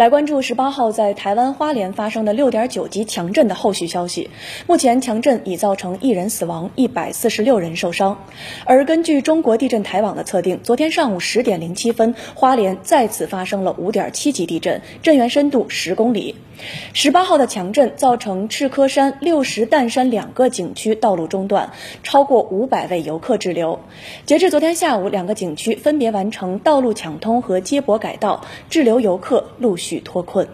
来关注十八号在台湾花莲发生的六点九级强震的后续消息。目前强震已造成一人死亡，一百四十六人受伤。而根据中国地震台网的测定，昨天上午十点零七分，花莲再次发生了五点七级地震，震源深度十公里。十八号的强震造成赤科山、六石淡山两个景区道路中断，超过五百位游客滞留。截至昨天下午，两个景区分别完成道路抢通和接驳改道，滞留游客陆续续脱困。